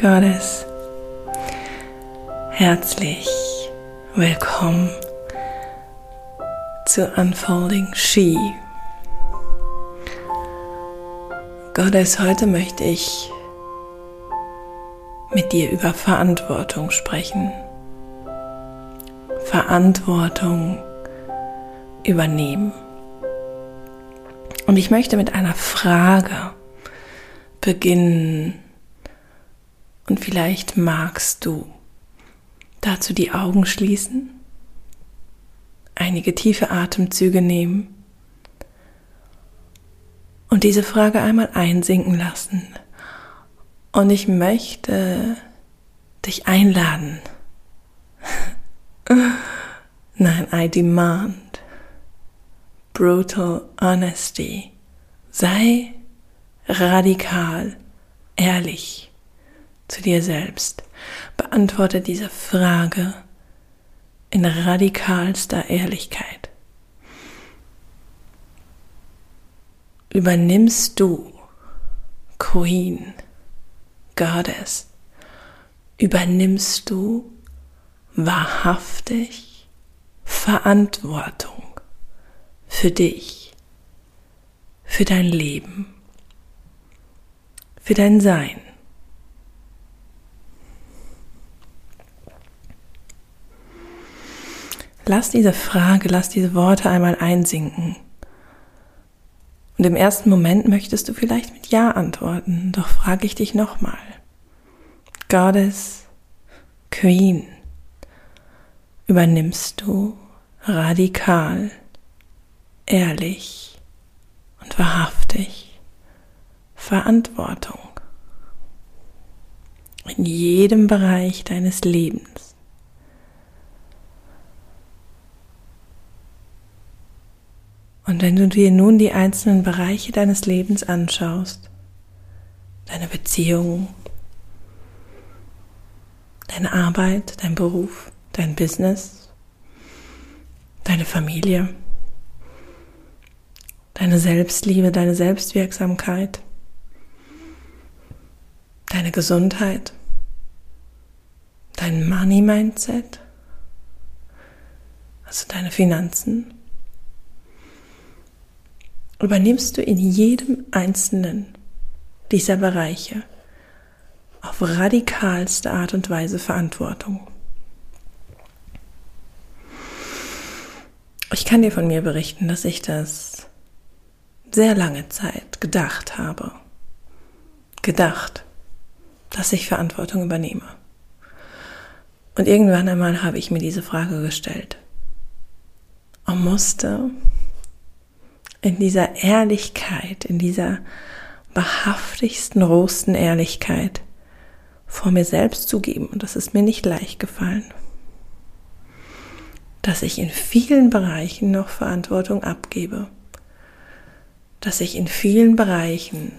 Goddess. Herzlich willkommen zu Unfolding She. Goddess, heute möchte ich mit dir über Verantwortung sprechen. Verantwortung übernehmen. Und ich möchte mit einer Frage beginnen, und vielleicht magst du dazu die Augen schließen, einige tiefe Atemzüge nehmen und diese Frage einmal einsinken lassen. Und ich möchte dich einladen. Nein, I demand brutal honesty. Sei radikal, ehrlich zu dir selbst. Beantworte diese Frage in radikalster Ehrlichkeit. Übernimmst du, Queen, Goddess, übernimmst du wahrhaftig Verantwortung für dich, für dein Leben, für dein Sein. Lass diese Frage, lass diese Worte einmal einsinken. Und im ersten Moment möchtest du vielleicht mit Ja antworten, doch frage ich dich nochmal. Goddess, Queen, übernimmst du radikal, ehrlich und wahrhaftig Verantwortung in jedem Bereich deines Lebens. Und wenn du dir nun die einzelnen Bereiche deines Lebens anschaust, deine Beziehungen, deine Arbeit, dein Beruf, dein Business, deine Familie, deine Selbstliebe, deine Selbstwirksamkeit, deine Gesundheit, dein Money Mindset, also deine Finanzen, übernimmst du in jedem einzelnen dieser Bereiche auf radikalste Art und Weise Verantwortung. Ich kann dir von mir berichten, dass ich das sehr lange Zeit gedacht habe. Gedacht, dass ich Verantwortung übernehme. Und irgendwann einmal habe ich mir diese Frage gestellt. Und musste in dieser Ehrlichkeit, in dieser wahrhaftigsten, rohsten Ehrlichkeit vor mir selbst zugeben. Und das ist mir nicht leicht gefallen. Dass ich in vielen Bereichen noch Verantwortung abgebe. Dass ich in vielen Bereichen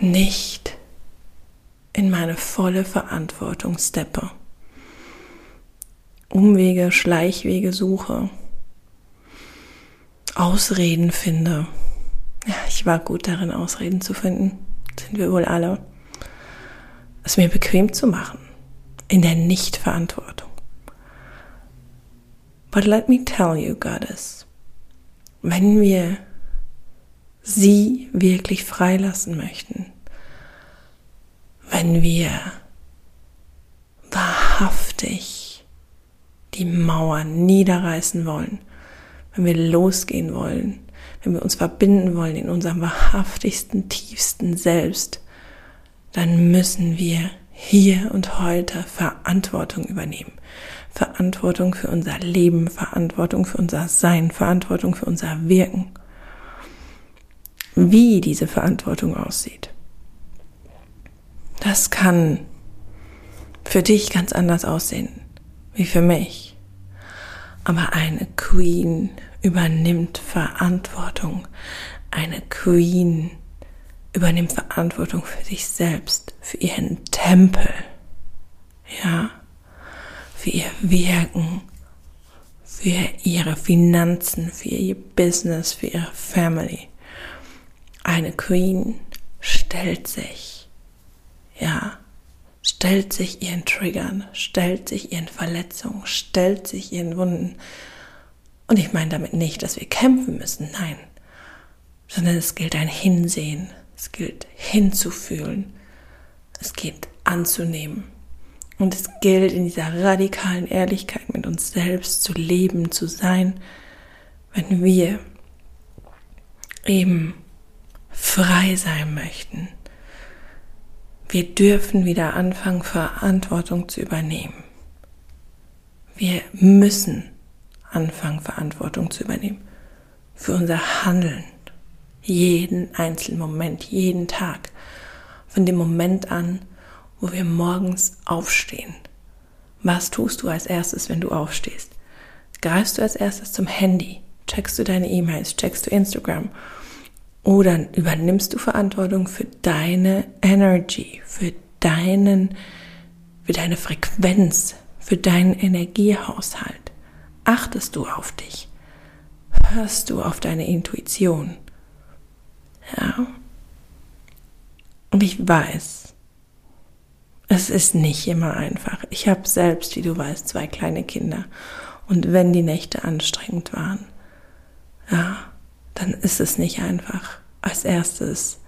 nicht in meine volle Verantwortung steppe. Umwege, Schleichwege suche Ausreden finde. Ja, ich war gut darin, Ausreden zu finden. Sind wir wohl alle. Es mir bequem zu machen. In der Nichtverantwortung. But let me tell you, Goddess, wenn wir sie wirklich freilassen möchten, wenn wir wahrhaftig die Mauern niederreißen wollen, wenn wir losgehen wollen, wenn wir uns verbinden wollen in unserem wahrhaftigsten, tiefsten Selbst, dann müssen wir hier und heute Verantwortung übernehmen. Verantwortung für unser Leben, Verantwortung für unser Sein, Verantwortung für unser Wirken. Wie diese Verantwortung aussieht, das kann für dich ganz anders aussehen wie für mich. Aber eine Queen übernimmt Verantwortung. Eine Queen übernimmt Verantwortung für sich selbst, für ihren Tempel, ja, für ihr Wirken, für ihre Finanzen, für ihr Business, für ihre Family. Eine Queen stellt sich ja, stellt sich ihren Triggern, stellt sich ihren Verletzungen, stellt sich ihren Wunden. Und ich meine damit nicht, dass wir kämpfen müssen, nein, sondern es gilt ein Hinsehen, es gilt hinzufühlen, es gilt anzunehmen. Und es gilt in dieser radikalen Ehrlichkeit mit uns selbst zu leben, zu sein, wenn wir eben frei sein möchten. Wir dürfen wieder anfangen, Verantwortung zu übernehmen. Wir müssen anfangen, Verantwortung zu übernehmen für unser Handeln. Jeden einzelnen Moment, jeden Tag. Von dem Moment an, wo wir morgens aufstehen. Was tust du als erstes, wenn du aufstehst? Greifst du als erstes zum Handy? Checkst du deine E-Mails? Checkst du Instagram? Oder übernimmst du Verantwortung für deine Energy, für deinen, für deine Frequenz, für deinen Energiehaushalt? Achtest du auf dich? Hörst du auf deine Intuition? Ja. Und ich weiß, es ist nicht immer einfach. Ich habe selbst, wie du weißt, zwei kleine Kinder. Und wenn die Nächte anstrengend waren, ja, dann ist es nicht einfach, als erstes,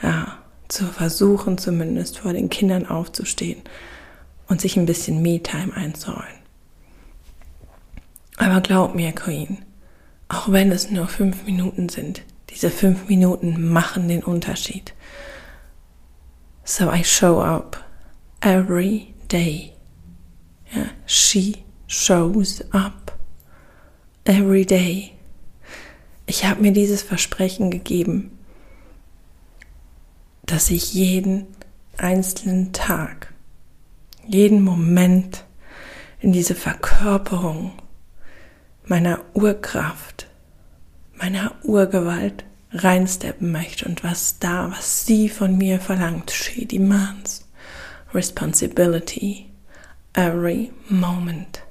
ja, zu versuchen, zumindest vor den Kindern aufzustehen und sich ein bisschen Me-Time einzuholen. Aber glaub mir, Queen, auch wenn es nur fünf Minuten sind, diese fünf Minuten machen den Unterschied. So I show up every day. Yeah, she shows up every day ich habe mir dieses Versprechen gegeben, dass ich jeden einzelnen Tag, jeden Moment in diese Verkörperung meiner Urkraft, meiner Urgewalt reinsteppen möchte und was da, was sie von mir verlangt, she demands responsibility every moment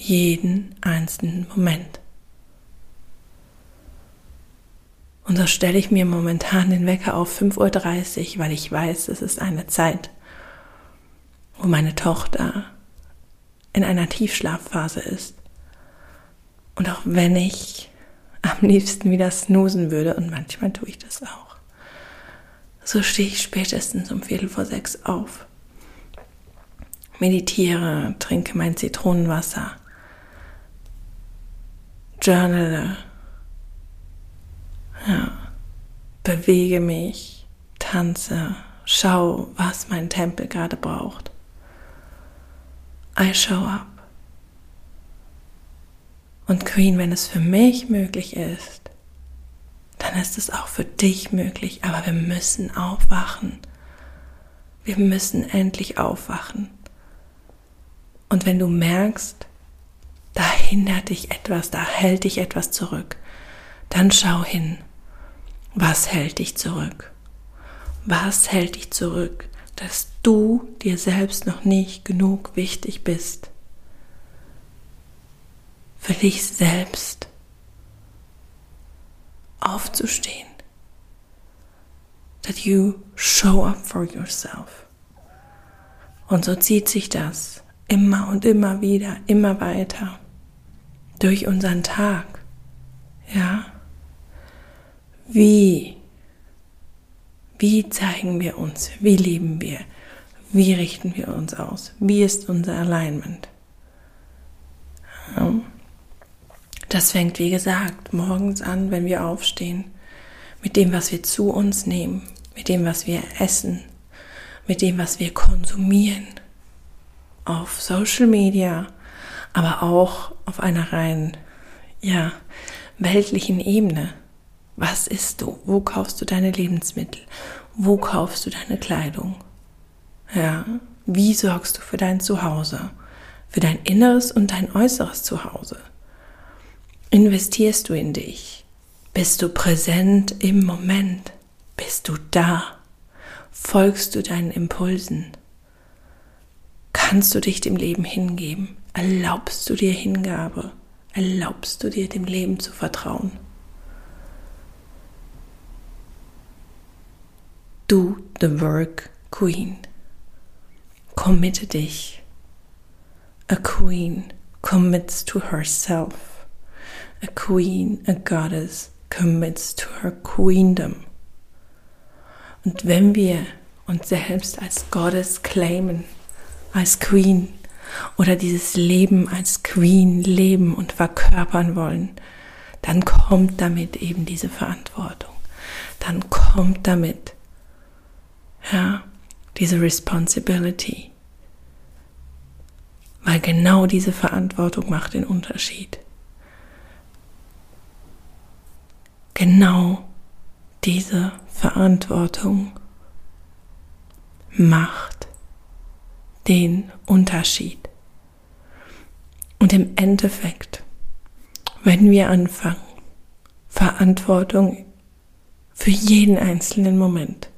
jeden einzelnen Moment. Und so stelle ich mir momentan den Wecker auf 5.30 Uhr, weil ich weiß, es ist eine Zeit, wo meine Tochter in einer Tiefschlafphase ist. Und auch wenn ich am liebsten wieder snoosen würde, und manchmal tue ich das auch, so stehe ich spätestens um Viertel vor sechs auf, meditiere, trinke mein Zitronenwasser, journale, ja, bewege mich, tanze, schau, was mein Tempel gerade braucht. I show up. Und Queen, wenn es für mich möglich ist, dann ist es auch für dich möglich. Aber wir müssen aufwachen. Wir müssen endlich aufwachen. Und wenn du merkst, da hindert dich etwas, da hält dich etwas zurück, dann schau hin, was hält dich zurück? Was hält dich zurück, dass du dir selbst noch nicht genug wichtig bist? Für dich selbst aufzustehen. That you show up for yourself. Und so zieht sich das immer und immer wieder, immer weiter durch unseren Tag. Ja? Wie? Wie zeigen wir uns? Wie leben wir? Wie richten wir uns aus? Wie ist unser Alignment? Das fängt, wie gesagt, morgens an, wenn wir aufstehen, mit dem, was wir zu uns nehmen, mit dem, was wir essen, mit dem, was wir konsumieren auf Social Media, aber auch auf einer rein, ja, weltlichen Ebene. Was isst du? Wo kaufst du deine Lebensmittel? Wo kaufst du deine Kleidung? Ja, wie sorgst du für dein Zuhause? Für dein inneres und dein äußeres Zuhause? Investierst du in dich? Bist du präsent im Moment? Bist du da? Folgst du deinen Impulsen? Kannst du dich dem Leben hingeben? Erlaubst du dir Hingabe? Erlaubst du dir dem Leben zu vertrauen? Do the work, Queen. Committe dich. A queen commits to herself. A queen, a goddess, commits to her queendom. Und wenn wir uns selbst als Goddess claimen, als Queen oder dieses Leben als Queen leben und verkörpern wollen, dann kommt damit eben diese Verantwortung. Dann kommt damit, ja, diese Responsibility. Weil genau diese Verantwortung macht den Unterschied. Genau diese Verantwortung macht den Unterschied. Und im Endeffekt, wenn wir anfangen, Verantwortung für jeden einzelnen Moment,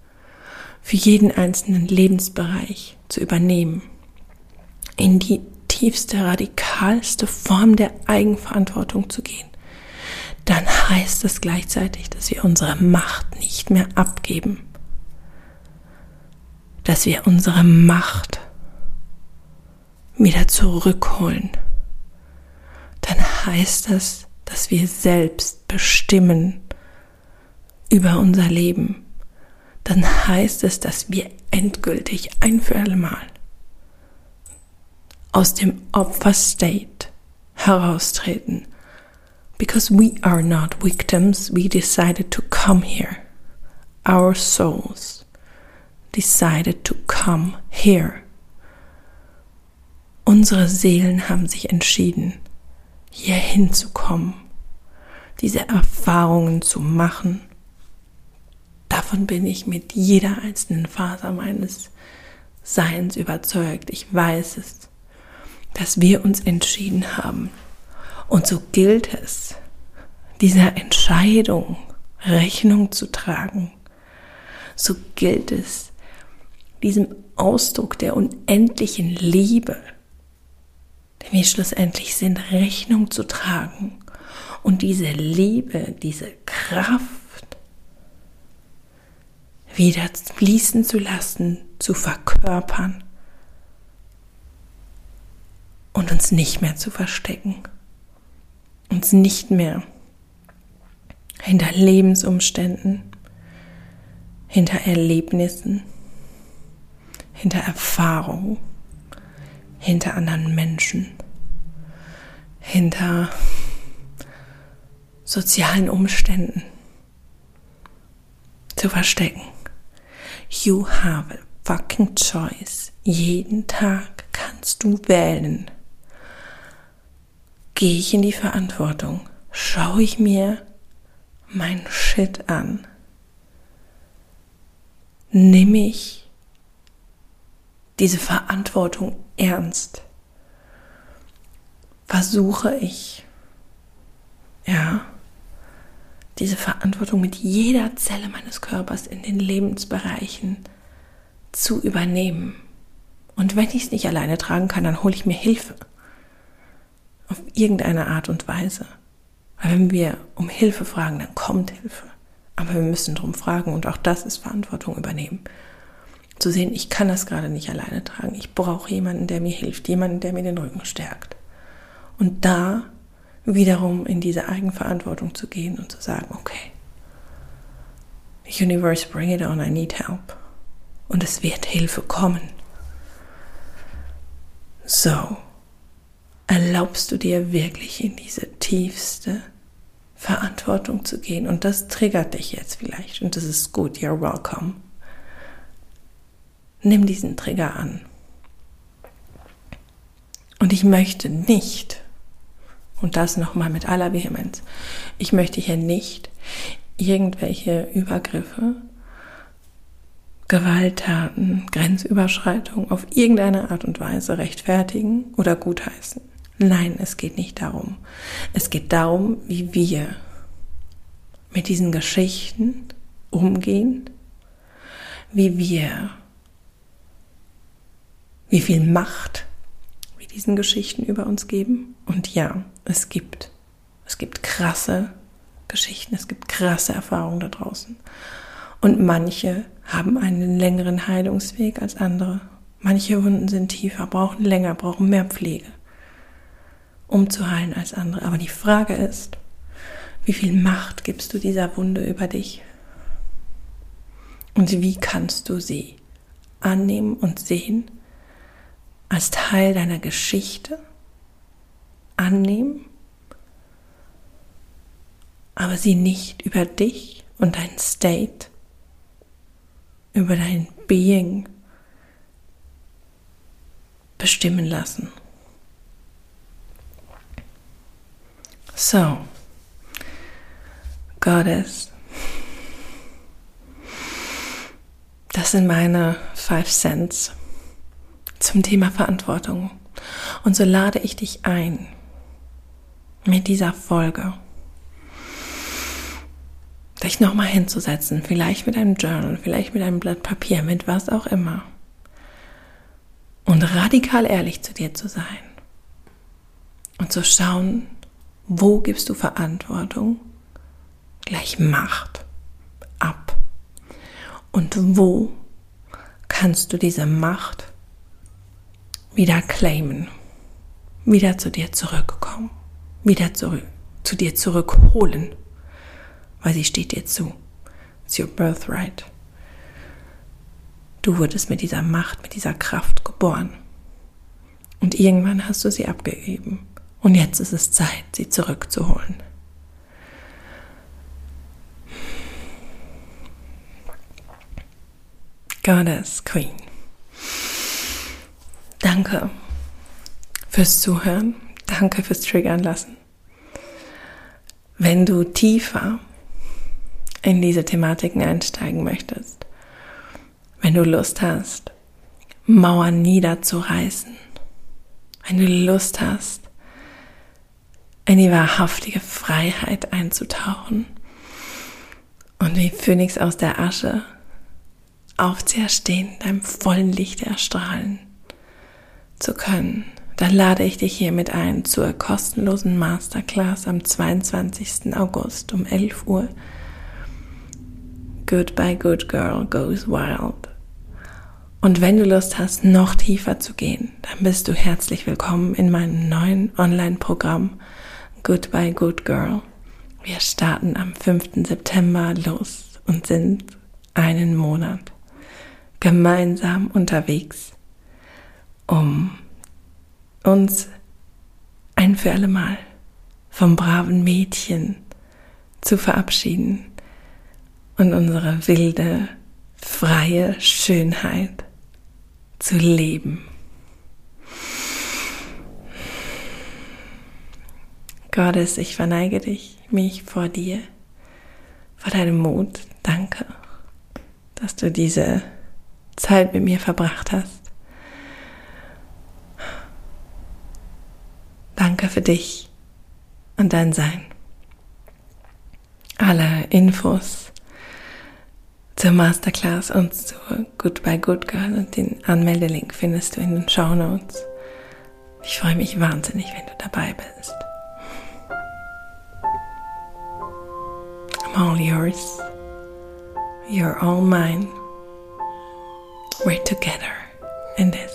für jeden einzelnen Lebensbereich zu übernehmen, in die tiefste, radikalste Form der Eigenverantwortung zu gehen, dann heißt es gleichzeitig, dass wir unsere Macht nicht mehr abgeben, dass wir unsere Macht wieder zurückholen, dann heißt das, dass wir selbst bestimmen über unser Leben. Dann heißt es, dass wir endgültig ein für alle Mal aus dem Opfer-State heraustreten. Because we are not victims, we decided to come here. Our souls decided to come here. Unsere Seelen haben sich entschieden, hier hinzukommen, diese Erfahrungen zu machen. Davon bin ich mit jeder einzelnen Faser meines Seins überzeugt. Ich weiß es, dass wir uns entschieden haben. Und so gilt es, dieser Entscheidung Rechnung zu tragen. So gilt es, diesem Ausdruck der unendlichen Liebe, der wir schlussendlich sind, Rechnung zu tragen und diese Liebe, diese Kraft wieder fließen zu lassen, zu verkörpern und uns nicht mehr zu verstecken, uns nicht mehr hinter Lebensumständen, hinter Erlebnissen, hinter Erfahrungen, hinter anderen Menschen, hinter sozialen Umständen zu verstecken. You have a fucking choice. Jeden Tag kannst du wählen. Gehe ich in die Verantwortung? Schaue ich mir mein Shit an? Nimm ich diese Verantwortung ernst? Versuche ich, ja, diese Verantwortung mit jeder Zelle meines Körpers in den Lebensbereichen zu übernehmen. Und wenn ich es nicht alleine tragen kann, dann hole ich mir Hilfe. Auf irgendeine Art und Weise. Weil wenn wir um Hilfe fragen, dann kommt Hilfe. Aber wir müssen darum fragen und auch das ist Verantwortung übernehmen zu sehen, ich kann das gerade nicht alleine tragen. Ich brauche jemanden, der mir hilft, jemanden, der mir den Rücken stärkt. Und da wiederum in diese Eigenverantwortung zu gehen und zu sagen, okay, Universe, bring it on, I need help. Und es wird Hilfe kommen. So, erlaubst du dir wirklich in diese tiefste Verantwortung zu gehen. Und das triggert dich jetzt vielleicht. Und das ist gut, you're welcome. Nimm diesen Trigger an. Und ich möchte nicht, und das nochmal mit aller Vehemenz, ich möchte hier nicht irgendwelche Übergriffe, Gewalttaten, Grenzüberschreitungen auf irgendeine Art und Weise rechtfertigen oder gutheißen. Nein, es geht nicht darum. Es geht darum, wie wir mit diesen Geschichten umgehen, wie wir wie viel Macht diesen Geschichten über uns geben. Und ja, es gibt, es gibt krasse Geschichten, es gibt krasse Erfahrungen da draußen. Und manche haben einen längeren Heilungsweg als andere. Manche Wunden sind tiefer, brauchen länger, brauchen mehr Pflege, um zu heilen als andere. Aber die Frage ist, wie viel Macht gibst du dieser Wunde über dich? Und wie kannst du sie annehmen und sehen als Teil deiner Geschichte annehmen, aber sie nicht über dich und dein State, über dein Being bestimmen lassen. So, Goddess, das sind meine Five Cents zum Thema Verantwortung. Und so lade ich dich ein, mit dieser Folge dich nochmal hinzusetzen, vielleicht mit einem Journal, vielleicht mit einem Blatt Papier, mit was auch immer. Und radikal ehrlich zu dir zu sein. Und zu schauen, wo gibst du Verantwortung gleich Macht ab. Und wo kannst du diese Macht wieder claimen, wieder zu dir zurückkommen, wieder zurück, zu dir zurückholen, weil sie steht dir zu. It's your birthright. Du wurdest mit dieser Macht, mit dieser Kraft geboren. Und irgendwann hast du sie abgegeben. Und jetzt ist es Zeit, sie zurückzuholen. Goddess Queen. Danke fürs Zuhören. Danke fürs Triggern lassen. Wenn du tiefer in diese Thematiken einsteigen möchtest, wenn du Lust hast, Mauern niederzureißen, wenn du Lust hast, in die wahrhaftige Freiheit einzutauchen und wie Phönix aus der Asche aufzuerstehen, deinem vollen Licht erstrahlen zu können, dann lade ich dich hiermit ein zur kostenlosen Masterclass am 22. August um 11 Uhr. Goodbye Good Girl Goes Wild. Und wenn du Lust hast, noch tiefer zu gehen, dann bist du herzlich willkommen in meinem neuen Online-Programm Goodbye Good Girl. Wir starten am 5. September los und sind einen Monat gemeinsam unterwegs, um uns ein für alle Mal vom braven Mädchen zu verabschieden und unsere wilde, freie Schönheit zu leben. Gottes, ich verneige dich, mich vor dir, vor deinem Mut. Danke, dass du diese Zeit mit mir verbracht hast. Danke für dich und dein Sein. Alle Infos zur Masterclass und zur Goodbye Good Girl und den Anmeldelink findest du in den Show Notes. Ich freue mich wahnsinnig, wenn du dabei bist. I'm all yours. You're all mine. We're together in this.